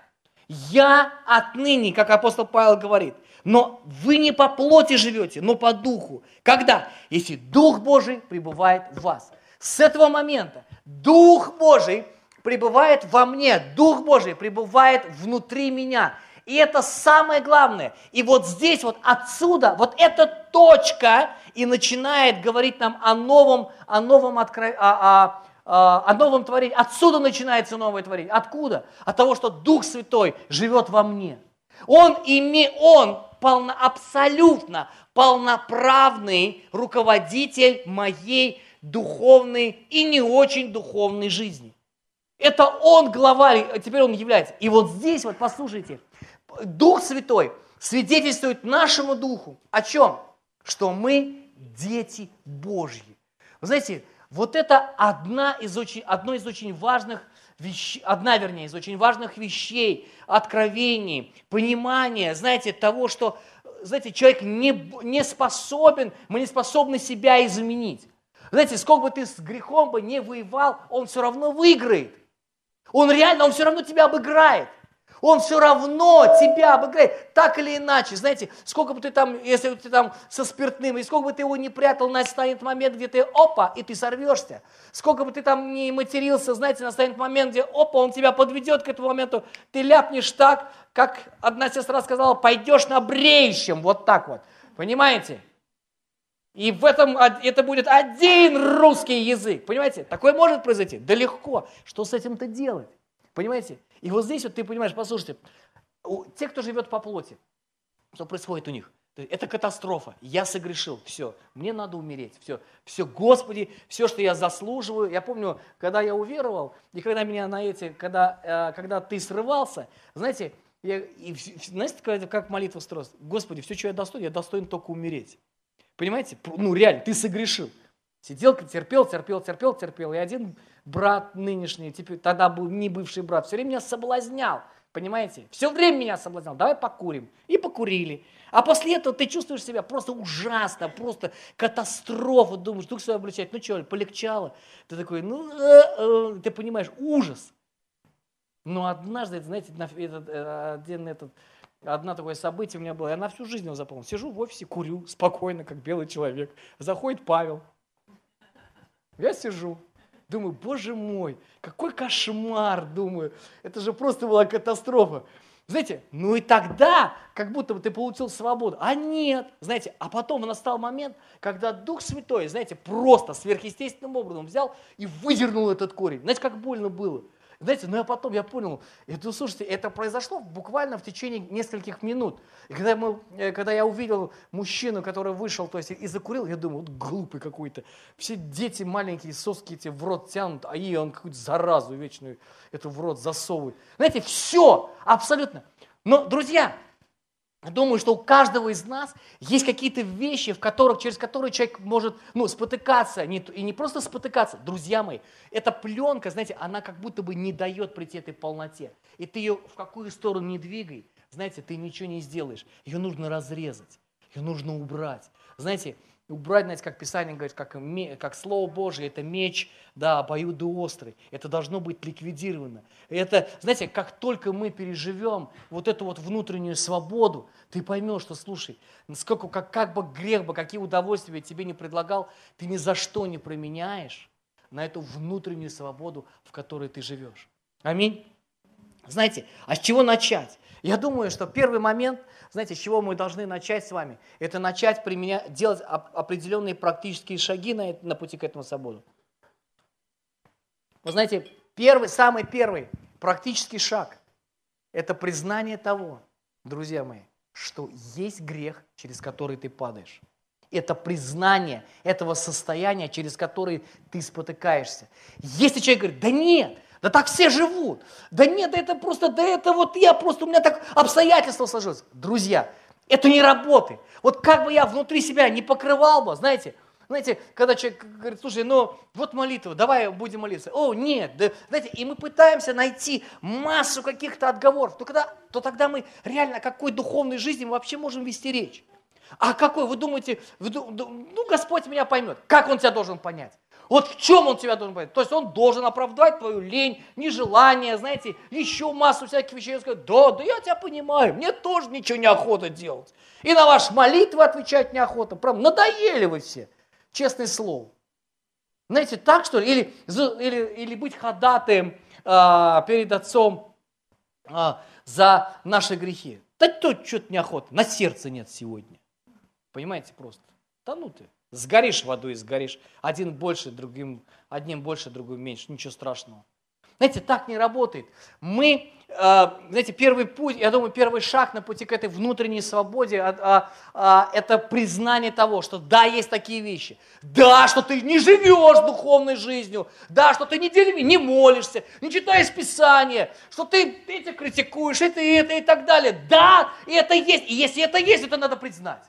Я отныне, как апостол Павел говорит, но вы не по плоти живете, но по духу. Когда? Если Дух Божий пребывает в вас. С этого момента Дух Божий пребывает во мне, Дух Божий пребывает внутри меня. И это самое главное. И вот здесь, вот отсюда, вот эта точка и начинает говорить нам о новом, о новом, откро... о, о, о новом творении. Отсюда начинается новое творение. Откуда? От того, что Дух Святой живет во мне. Он, име, он полно, абсолютно полноправный руководитель моей духовной и не очень духовной жизни. Это он главарь, а теперь он является. И вот здесь вот послушайте, Дух Святой свидетельствует нашему Духу о чем? Что мы дети Божьи. Вы знаете, вот это одна из очень, одно из очень важных вещей, одна, вернее, из очень важных вещей, откровений, понимания, знаете, того, что, знаете, человек не, не способен, мы не способны себя изменить. Знаете, сколько бы ты с грехом бы не воевал, он все равно выиграет. Он реально, он все равно тебя обыграет. Он все равно тебя обыграет, так или иначе. Знаете, сколько бы ты там, если ты там со спиртным, и сколько бы ты его не прятал, настанет момент, где ты опа, и ты сорвешься. Сколько бы ты там не матерился, знаете, настанет момент, где опа, он тебя подведет к этому моменту, ты ляпнешь так, как одна сестра сказала, пойдешь на бреющем, вот так вот. Понимаете? И в этом это будет один русский язык. Понимаете? Такое может произойти? Да легко. Что с этим-то делать? Понимаете? И вот здесь вот ты понимаешь, послушайте, те, кто живет по плоти, что происходит у них? Это катастрофа. Я согрешил. Все. Мне надо умереть. Все. Все, Господи, все, что я заслуживаю. Я помню, когда я уверовал, и когда меня на эти, когда, э, когда ты срывался, знаете, я, и, знаете, как молитва строилась? Господи, все, что я достоин, я достоин только умереть. Понимаете? Ну, реально, ты согрешил. Сидел, терпел, терпел, терпел, терпел. И один брат нынешний, теперь, тогда был не бывший брат, все время меня соблазнял. Понимаете? Все время меня соблазнял. Давай покурим. И покурили. А после этого ты чувствуешь себя просто ужасно, просто катастрофа. Думаешь, дух свой обличать. Ну что, полегчало? Ты такой, ну, э, э, ты понимаешь, ужас. Но однажды, знаете, этот, э, один этот Одно такое событие у меня было, я на всю жизнь его запомнил. Сижу в офисе, курю, спокойно, как белый человек. Заходит Павел. Я сижу, думаю, боже мой, какой кошмар, думаю. Это же просто была катастрофа. Знаете, ну и тогда, как будто бы ты получил свободу. А нет, знаете, а потом настал момент, когда Дух Святой, знаете, просто сверхъестественным образом взял и выдернул этот корень. Знаете, как больно было. Знаете, ну я потом, я понял, это, слушайте, это произошло буквально в течение нескольких минут. И когда, мы, э, когда я увидел мужчину, который вышел, то есть и закурил, я думаю, вот глупый какой-то. Все дети маленькие, соски эти в рот тянут, а и он какую-то заразу вечную эту в рот засовывает. Знаете, все, абсолютно. Но, друзья, Думаю, что у каждого из нас есть какие-то вещи, в которых, через которые человек может ну, спотыкаться. Не, и не просто спотыкаться, друзья мои. Эта пленка, знаете, она как будто бы не дает прийти этой полноте. И ты ее в какую сторону не двигай, знаете, ты ничего не сделаешь. Ее нужно разрезать, ее нужно убрать. Знаете, убрать, знаете, как Писание говорит, как, как Слово Божие, это меч, да, обоюдоострый. Это должно быть ликвидировано. Это, знаете, как только мы переживем вот эту вот внутреннюю свободу, ты поймешь, что, слушай, сколько, как, как бы грех бы, какие удовольствия я тебе не предлагал, ты ни за что не променяешь на эту внутреннюю свободу, в которой ты живешь. Аминь. Знаете, а с чего начать? Я думаю, что первый момент, знаете, с чего мы должны начать с вами, это начать применять, делать определенные практические шаги на, на пути к этому свободу. Вы знаете, первый, самый первый практический шаг – это признание того, друзья мои, что есть грех, через который ты падаешь. Это признание этого состояния, через которое ты спотыкаешься. Если человек говорит, да нет, да так все живут. Да нет, это просто, да это вот я просто, у меня так обстоятельства сложилось. Друзья, это не работает. Вот как бы я внутри себя не покрывал бы, знаете, знаете, когда человек говорит, слушай, ну вот молитва, давай будем молиться. О, нет, да, знаете, и мы пытаемся найти массу каких-то отговоров. То, когда, то тогда мы реально о какой духовной жизни мы вообще можем вести речь? А какой, вы думаете, вы, ну Господь меня поймет. Как Он тебя должен понять? Вот в чем он тебя должен понять? То есть он должен оправдать твою лень, нежелание, знаете, еще массу всяких вещей. Он сказать, да, да я тебя понимаю, мне тоже ничего не охота делать. И на ваши молитвы отвечать неохота. Прям надоели вы все, честное слово. Знаете, так что ли? Или, или, или быть ходатаем а, перед Отцом а, за наши грехи. Да тут что-то неохота, на сердце нет сегодня. Понимаете просто? Да ну ты. Сгоришь в аду и сгоришь. Один больше, другим, одним больше, другим меньше. Ничего страшного. Знаете, так не работает. Мы, э, знаете, первый путь, я думаю, первый шаг на пути к этой внутренней свободе, а, а, а, это признание того, что да, есть такие вещи. Да, что ты не живешь духовной жизнью. Да, что ты неделями не молишься, не читаешь Писание, что ты эти критикуешь, это и это и так далее. Да, и это есть. И если это есть, это надо признать.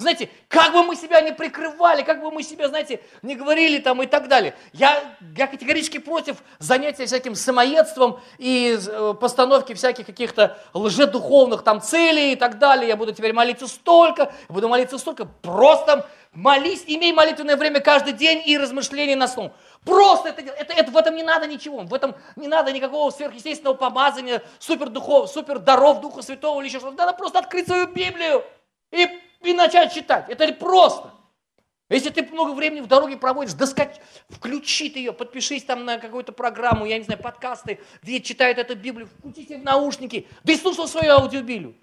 Знаете, как бы мы себя не прикрывали, как бы мы себя, знаете, не говорили там и так далее. Я, я категорически против занятия всяким самоедством и э, постановки всяких каких-то лжедуховных там целей и так далее. Я буду теперь молиться столько, буду молиться столько. Просто молись, имей молитвенное время каждый день и размышления на сном. Просто это, это, это, в этом не надо ничего, в этом не надо никакого сверхъестественного помазания, супер духов, супер даров Духа Святого или еще что-то. Надо просто открыть свою Библию и и начать читать. Это просто. Если ты много времени в дороге проводишь, да включи ты ее, подпишись там на какую-то программу, я не знаю, подкасты, где читают эту Библию, включите в наушники, да и слушал свою аудиобиблию.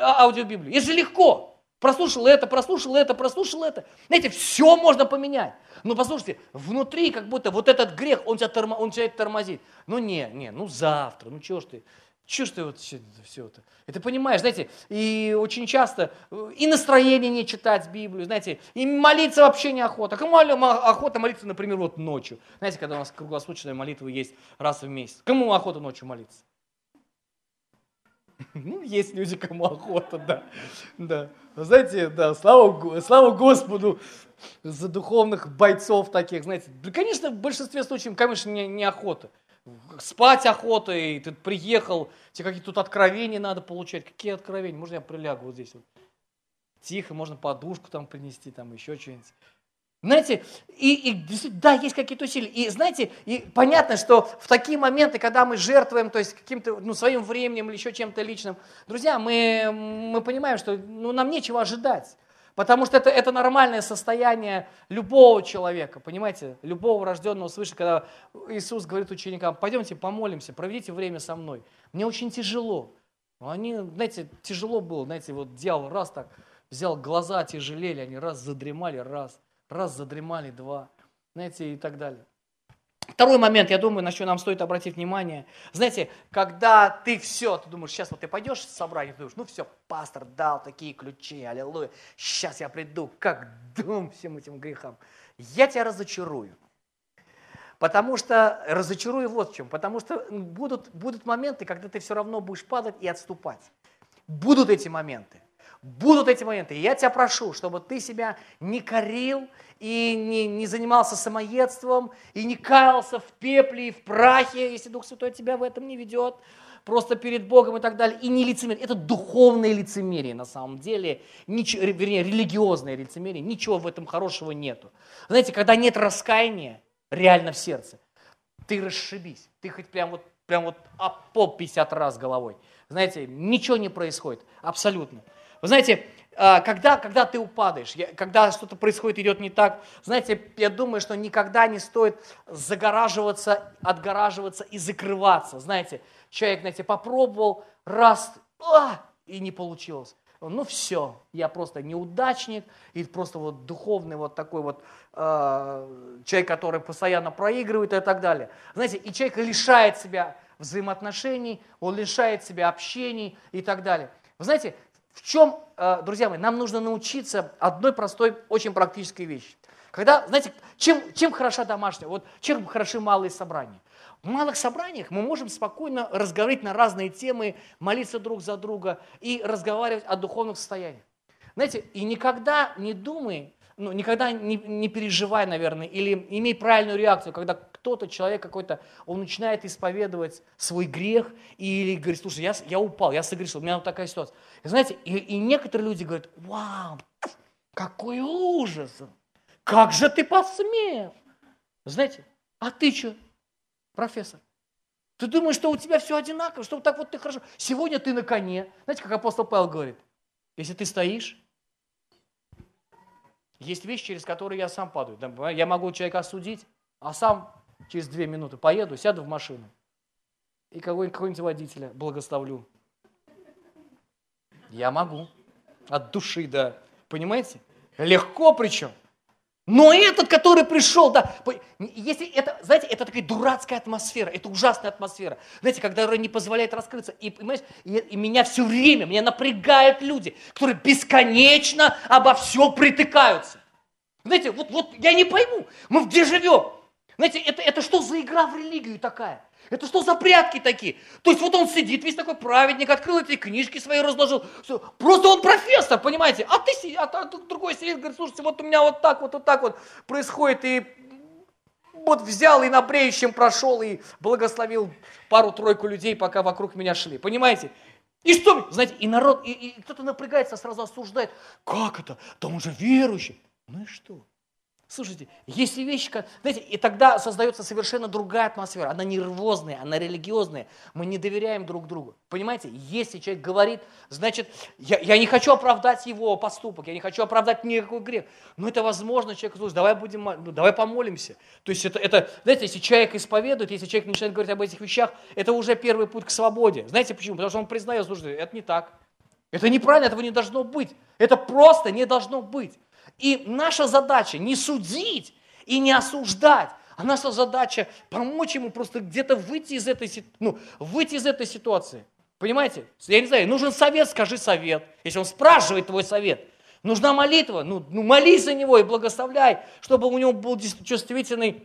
А, аудиобиблию. Если легко, прослушал это, прослушал это, прослушал это. Знаете, все можно поменять. Но послушайте, внутри как будто вот этот грех, он тебя, тормо, он тебя тормозит. Ну не, не, ну завтра, ну чего ж ты. Ты вот все, все это? И ты понимаешь, знаете, и очень часто э, и настроение не читать Библию, знаете, и молиться вообще неохота. Кому охота молиться, например, вот ночью? Знаете, когда у нас круглосуточная молитва есть раз в месяц. Кому охота ночью молиться? Ну, есть люди, кому охота, да. да. Знаете, да, слава, слава Господу за духовных бойцов таких, знаете. Да, конечно, в большинстве случаев, конечно, не, не охота спать охота, и ты приехал, тебе какие-то тут откровения надо получать. Какие откровения? Можно я прилягу вот здесь вот? Тихо, можно подушку там принести, там еще что-нибудь. Знаете, и, и да, есть какие-то усилия. И знаете, и понятно, что в такие моменты, когда мы жертвуем, то есть каким-то ну, своим временем или еще чем-то личным, друзья, мы, мы понимаем, что ну, нам нечего ожидать. Потому что это, это нормальное состояние любого человека, понимаете, любого рожденного свыше, когда Иисус говорит ученикам, пойдемте помолимся, проведите время со мной. Мне очень тяжело. Они, знаете, тяжело было, знаете, вот дьявол раз так взял, глаза тяжелели, они раз задремали, раз, раз задремали, два, знаете, и так далее. Второй момент, я думаю, на что нам стоит обратить внимание. Знаете, когда ты все, ты думаешь, сейчас вот ты пойдешь в собрание, ты думаешь, ну все, пастор дал такие ключи, аллилуйя, сейчас я приду, как дом всем этим грехам. Я тебя разочарую. Потому что, разочарую вот в чем, потому что будут, будут моменты, когда ты все равно будешь падать и отступать. Будут эти моменты. Будут эти моменты. И я тебя прошу, чтобы ты себя не корил и не, не занимался самоедством, и не каялся в пепле и в прахе, если Дух Святой тебя в этом не ведет. просто перед Богом и так далее. И не лицемерие. Это духовное лицемерие на самом деле, ничего, вернее, религиозное лицемерие. Ничего в этом хорошего нету. Знаете, когда нет раскаяния реально в сердце, ты расшибись. Ты хоть прям вот, прям вот об пол 50 раз головой. Знаете, ничего не происходит. Абсолютно. Вы знаете, а, когда, когда ты упадаешь, когда что-то происходит, идет не так, знаете, я думаю, что никогда не стоит загораживаться, отгораживаться и закрываться. Знаете, человек, знаете, попробовал раз, а, и не получилось. Ну все, я просто неудачник, и просто вот духовный вот такой вот э, человек, который постоянно проигрывает и так далее. Знаете, и человек лишает себя взаимоотношений, он лишает себя общений и так далее. Вы знаете, в чем, э, друзья мои, нам нужно научиться одной простой, очень практической вещи. Когда, знаете, чем, чем хороша домашняя, вот чем хороши малые собрания. В малых собраниях мы можем спокойно разговаривать на разные темы, молиться друг за друга и разговаривать о духовных состояниях. Знаете, и никогда не думай, ну, никогда не, не переживай, наверное, или имей правильную реакцию, когда кто-то, человек какой-то, он начинает исповедовать свой грех или говорит, слушай, я, я упал, я согрешил, у меня вот такая ситуация. И знаете, и, и некоторые люди говорят, вау, какой ужас, как же ты посмел. Знаете, а ты что, профессор? Ты думаешь, что у тебя все одинаково, что вот так вот ты хорошо. Сегодня ты на коне. Знаете, как апостол Павел говорит, если ты стоишь, есть вещи, через которые я сам падаю. Я могу человека осудить, а сам через две минуты поеду, сяду в машину и какого-нибудь водителя благословлю. Я могу. От души, да. Понимаете? Легко причем. Но этот, который пришел, да, если это, знаете, это такая дурацкая атмосфера, это ужасная атмосфера, знаете, когда не позволяет раскрыться, и, понимаешь, и, и меня все время, меня напрягают люди, которые бесконечно обо все притыкаются. Знаете, вот, вот я не пойму, мы где живем? Знаете, это, это что за игра в религию такая? Это что за прятки такие? То есть вот он сидит, весь такой праведник, открыл эти книжки свои, разложил. Все. Просто он профессор, понимаете? А ты а, а другой сидит, говорит, слушайте, вот у меня вот так вот, вот так вот происходит. И вот взял и на бреющем прошел и благословил пару-тройку людей, пока вокруг меня шли. Понимаете? И что? Знаете, и народ, и, и кто-то напрягается, сразу осуждает. Как это? Да он же верующий. Ну и что? Слушайте, есть вещи, знаете, и тогда создается совершенно другая атмосфера. Она нервозная, она религиозная. Мы не доверяем друг другу. Понимаете, если человек говорит, значит, я, я не хочу оправдать его поступок, я не хочу оправдать никакой грех. Но это возможно, человек слушай, давай будем, ну, давай помолимся. То есть это, это, знаете, если человек исповедует, если человек начинает говорить об этих вещах, это уже первый путь к свободе. Знаете почему? Потому что он признает, слушай, это не так. Это неправильно, этого не должно быть. Это просто не должно быть. И наша задача не судить и не осуждать, а наша задача помочь ему просто где-то выйти из этой, ну, выйти из этой ситуации. Понимаете? Я не знаю, нужен совет, скажи совет. Если он спрашивает твой совет. Нужна молитва, ну, ну молись за него и благословляй, чтобы у него был чувствительный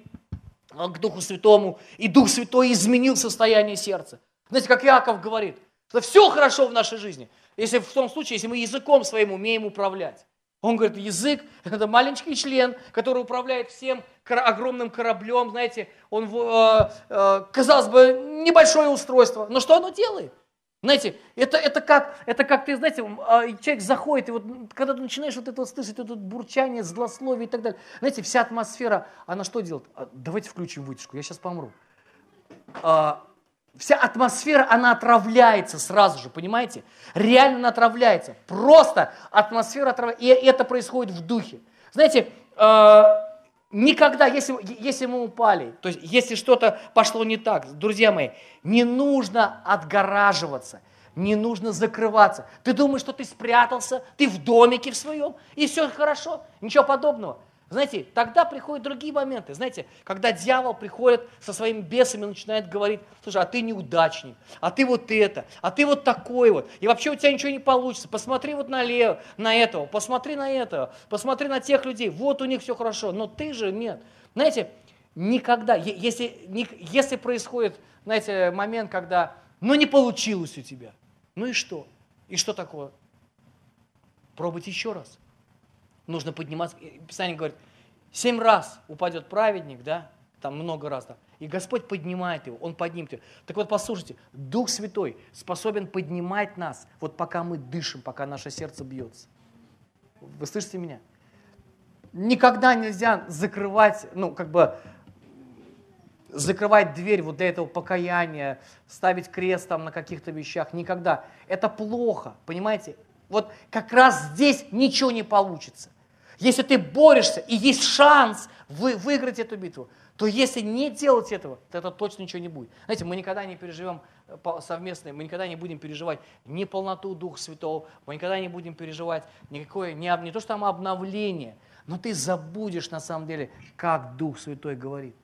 а, к Духу Святому, и Дух Святой изменил состояние сердца. Знаете, как Иаков говорит, что все хорошо в нашей жизни, если в том случае, если мы языком своим умеем управлять. Он говорит, язык – это маленький член, который управляет всем огромным кораблем, знаете, он, э, э, казалось бы, небольшое устройство, но что оно делает? Знаете, это, это, как, это как ты, знаете, а, человек заходит, и вот когда ты начинаешь вот это вот слышать, это вот бурчание, злословие и так далее, знаете, вся атмосфера, она что делает? А, давайте включим вытяжку, я сейчас помру. А, Вся атмосфера, она отравляется сразу же, понимаете? Реально она отравляется. Просто атмосфера отравляется. И это происходит в духе. Знаете, э, никогда, если, если мы упали, то есть если что-то пошло не так, друзья мои, не нужно отгораживаться, не нужно закрываться. Ты думаешь, что ты спрятался, ты в домике в своем, и все хорошо. Ничего подобного. Знаете, тогда приходят другие моменты. Знаете, когда дьявол приходит со своими бесами начинает говорить, слушай, а ты неудачник, а ты вот это, а ты вот такой вот, и вообще у тебя ничего не получится. Посмотри вот налево, на этого, посмотри на этого, посмотри на тех людей, вот у них все хорошо, но ты же нет. Знаете, никогда, если, если происходит, знаете, момент, когда, ну не получилось у тебя, ну и что? И что такое? Пробуйте еще раз нужно подниматься. Писание говорит, семь раз упадет праведник, да, там много раз. Да. И Господь поднимает его, Он поднимет его. Так вот, послушайте, Дух Святой способен поднимать нас, вот пока мы дышим, пока наше сердце бьется. Вы слышите меня? Никогда нельзя закрывать, ну, как бы, закрывать дверь вот для этого покаяния, ставить крест там на каких-то вещах. Никогда. Это плохо, понимаете? Вот как раз здесь ничего не получится. Если ты борешься и есть шанс вы, выиграть эту битву, то если не делать этого, то это точно ничего не будет. Знаете, мы никогда не переживем э, совместное, мы никогда не будем переживать ни полноту Духа Святого, мы никогда не будем переживать никакое, не, не то что там обновление, но ты забудешь на самом деле, как Дух Святой говорит.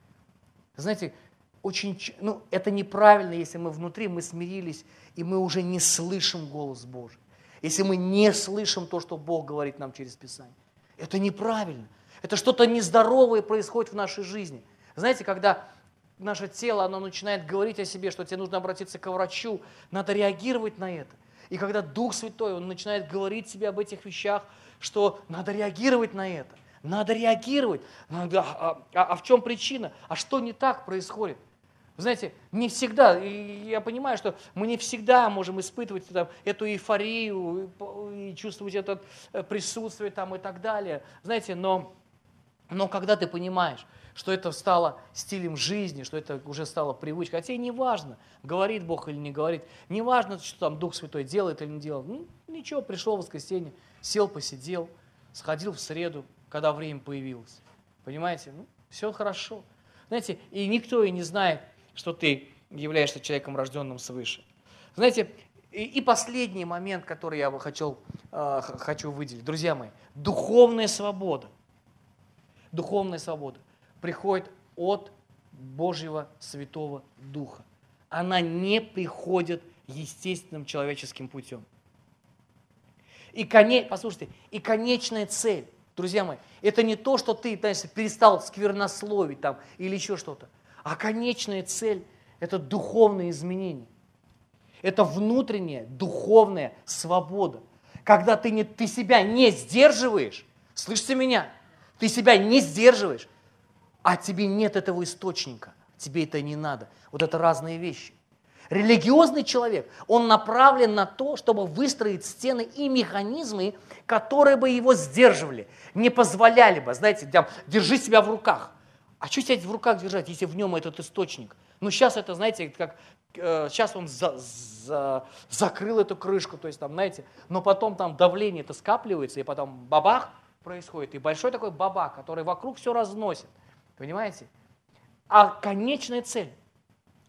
Знаете, очень, ну, это неправильно, если мы внутри, мы смирились, и мы уже не слышим голос Божий. Если мы не слышим то, что Бог говорит нам через Писание. Это неправильно. Это что-то нездоровое происходит в нашей жизни – знаете, когда наше тело, оно начинает говорить о себе, что тебе нужно обратиться к врачу, надо реагировать на это. И когда Дух Святой, Он начинает говорить себе об этих вещах, что надо реагировать на это, надо реагировать. А, а, а в чем причина? А что не так происходит? Вы знаете, не всегда, и я понимаю, что мы не всегда можем испытывать там, эту эйфорию и чувствовать это э, присутствие там и так далее. Знаете, но, но когда ты понимаешь, что это стало стилем жизни, что это уже стало привычкой. Хотя и не важно, говорит Бог или не говорит, не важно, что там Дух Святой делает или не делает. Ну, ничего, пришел в воскресенье, сел, посидел, сходил в среду, когда время появилось. Понимаете? Ну, все хорошо. Знаете, и никто и не знает, что ты являешься человеком, рожденным свыше. Знаете, и, и последний момент, который я бы хотел, э, хочу выделить. Друзья мои, духовная свобода. Духовная свобода приходит от Божьего Святого Духа. Она не приходит естественным человеческим путем. И, коне... послушайте, и конечная цель, друзья мои, это не то, что ты знаешь, перестал сквернословить там, или еще что-то, а конечная цель – это духовное изменение. Это внутренняя духовная свобода. Когда ты, не, ты себя не сдерживаешь, слышите меня, ты себя не сдерживаешь, а тебе нет этого источника, тебе это не надо. Вот это разные вещи. Религиозный человек, он направлен на то, чтобы выстроить стены и механизмы, которые бы его сдерживали, не позволяли бы, знаете, держи себя в руках. А что себя в руках держать, если в нем этот источник? Ну, сейчас это, знаете, как э, сейчас он за, за, закрыл эту крышку, то есть там, знаете, но потом там давление это скапливается, и потом бабах происходит, и большой такой бабах, который вокруг все разносит. Понимаете? А конечная цель,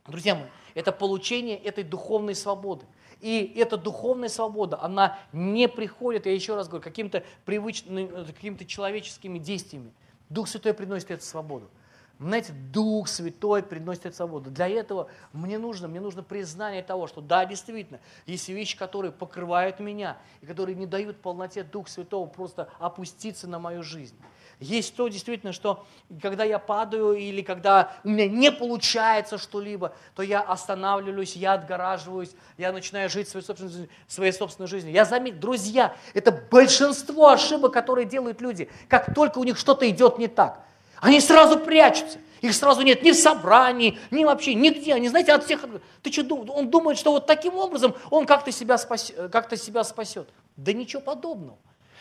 друзья мои, это получение этой духовной свободы. И эта духовная свобода, она не приходит, я еще раз говорю, каким-то привычным, какими-то человеческими действиями. Дух Святой приносит эту свободу. Знаете, Дух Святой приносит свободу. Для этого мне нужно, мне нужно признание того, что да, действительно, есть вещи, которые покрывают меня, и которые не дают полноте Духа Святого просто опуститься на мою жизнь. Есть то действительно, что когда я падаю или когда у меня не получается что-либо, то я останавливаюсь, я отгораживаюсь, я начинаю жить своей собственной, своей собственной жизнью. Я заметил, друзья, это большинство ошибок, которые делают люди, как только у них что-то идет не так. Они сразу прячутся. Их сразу нет ни в собрании, ни вообще, нигде. Они, знаете, от всех... Ты что, он думает, что вот таким образом он как-то себя, спас, как себя спасет. Да ничего подобного.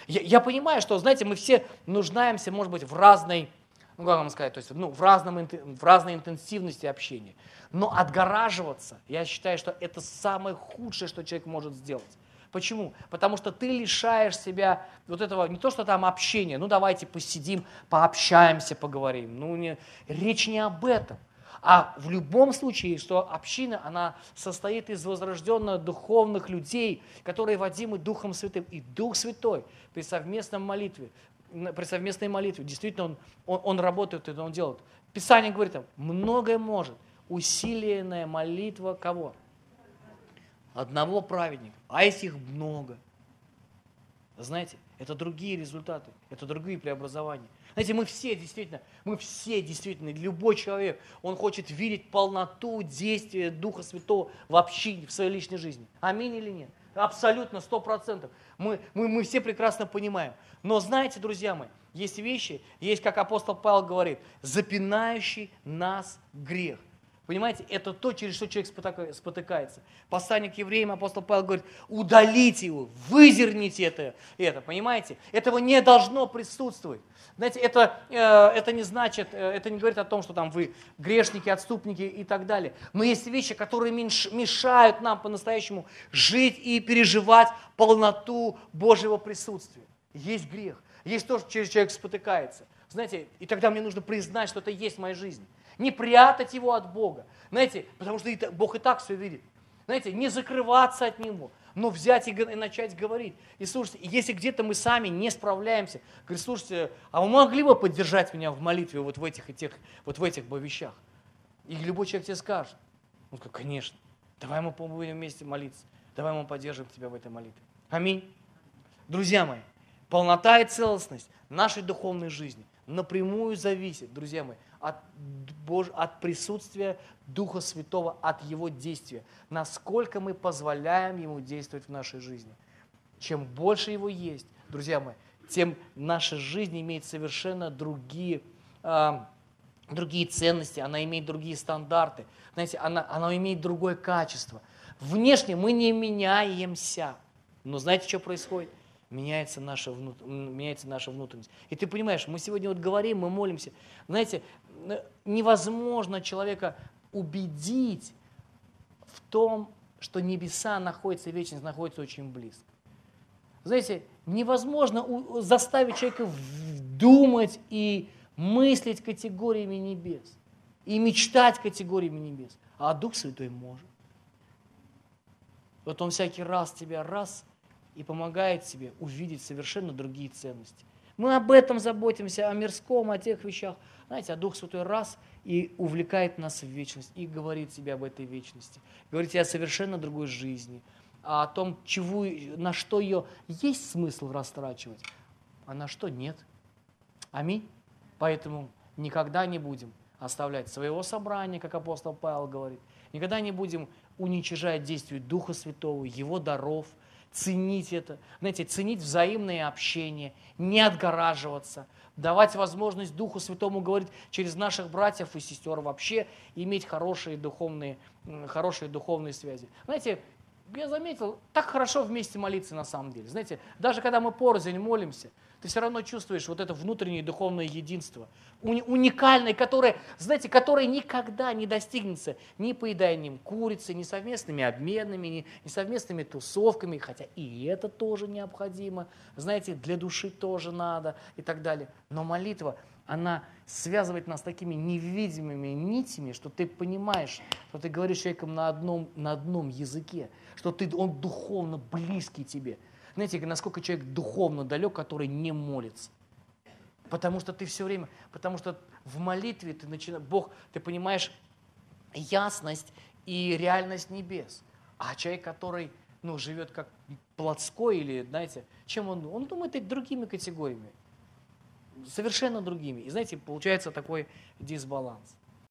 Я, я понимаю, что, знаете, мы все нуждаемся, может быть, в разной, ну как вам сказать, то есть, ну, в, разном, в разной интенсивности общения. Но отгораживаться, я считаю, что это самое худшее, что человек может сделать. Почему? Потому что ты лишаешь себя вот этого, не то что там общения, ну давайте посидим, пообщаемся, поговорим. Ну, не, речь не об этом. А в любом случае, что община, она состоит из возрожденных духовных людей, которые водимы Духом Святым. И Дух Святой при совместном молитве, при совместной молитве, действительно, он, он, он работает, это он делает. Писание говорит, многое может. Усиленная молитва кого? Одного праведника. А если их много? Знаете, это другие результаты, это другие преобразования. Знаете, мы все действительно, мы все действительно, любой человек, он хочет видеть полноту действия Духа Святого в общине, в своей личной жизни. Аминь или нет? Абсолютно, сто процентов. Мы, мы, мы все прекрасно понимаем. Но знаете, друзья мои, есть вещи, есть, как апостол Павел говорит, запинающий нас грех. Понимаете, это то, через что человек спотыкается. Послание к евреям апостол Павел говорит, удалите его, вызерните это, это, понимаете? Этого не должно присутствовать. Знаете, это, э, это не значит, э, это не говорит о том, что там вы грешники, отступники и так далее. Но есть вещи, которые мешают нам по-настоящему жить и переживать полноту Божьего присутствия. Есть грех, есть то, через человек спотыкается. Знаете, и тогда мне нужно признать, что это есть в моей жизни. Не прятать его от Бога. Знаете, потому что Бог и так все видит. Знаете, не закрываться от Него, но взять и, начать говорить. И слушайте, если где-то мы сами не справляемся, говорит, слушайте, а вы могли бы поддержать меня в молитве вот в этих и тех, вот в этих бы вещах? И любой человек тебе скажет. Он говорит, конечно, давай мы будем вместе молиться, давай мы поддержим тебя в этой молитве. Аминь. Друзья мои, полнота и целостность нашей духовной жизни напрямую зависит, друзья мои, от, Бож... от присутствия Духа Святого, от Его действия. Насколько мы позволяем Ему действовать в нашей жизни. Чем больше Его есть, друзья мои, тем наша жизнь имеет совершенно другие, э, другие ценности, она имеет другие стандарты. Знаете, она, она имеет другое качество. Внешне мы не меняемся. Но знаете, что происходит? меняется наша, внут... меняется наша внутренность. И ты понимаешь, мы сегодня вот говорим, мы молимся. Знаете, невозможно человека убедить в том, что небеса находятся, вечность находится очень близко. Знаете, невозможно заставить человека думать и мыслить категориями небес, и мечтать категориями небес. А Дух Святой может. Вот Он всякий раз тебя раз и помогает тебе увидеть совершенно другие ценности. Мы об этом заботимся, о мирском, о тех вещах. Знаете, а Дух Святой раз и увлекает нас в вечность, и говорит тебе об этой вечности. Говорит тебе о совершенно другой жизни, о том, чего, на что ее есть смысл растрачивать, а на что нет. Аминь. Поэтому никогда не будем оставлять своего собрания, как апостол Павел говорит. Никогда не будем уничижать действие Духа Святого, Его даров – ценить это, знаете, ценить взаимное общение, не отгораживаться, давать возможность Духу Святому говорить через наших братьев и сестер вообще, иметь хорошие духовные, хорошие духовные связи. Знаете, я заметил, так хорошо вместе молиться на самом деле. Знаете, даже когда мы порознь молимся, ты все равно чувствуешь вот это внутреннее духовное единство, уникальное, которое, знаете, которое никогда не достигнется ни поеданием курицы, ни совместными обменами, ни, ни совместными тусовками, хотя и это тоже необходимо, знаете, для души тоже надо и так далее. Но молитва, она связывает нас такими невидимыми нитями, что ты понимаешь, что ты говоришь человеком на одном, на одном языке, что ты, он духовно близкий тебе – знаете, насколько человек духовно далек, который не молится. Потому что ты все время, потому что в молитве ты начинаешь, Бог, ты понимаешь ясность и реальность небес. А человек, который ну, живет как плотской или, знаете, чем он? Он думает и другими категориями. Совершенно другими. И знаете, получается такой дисбаланс.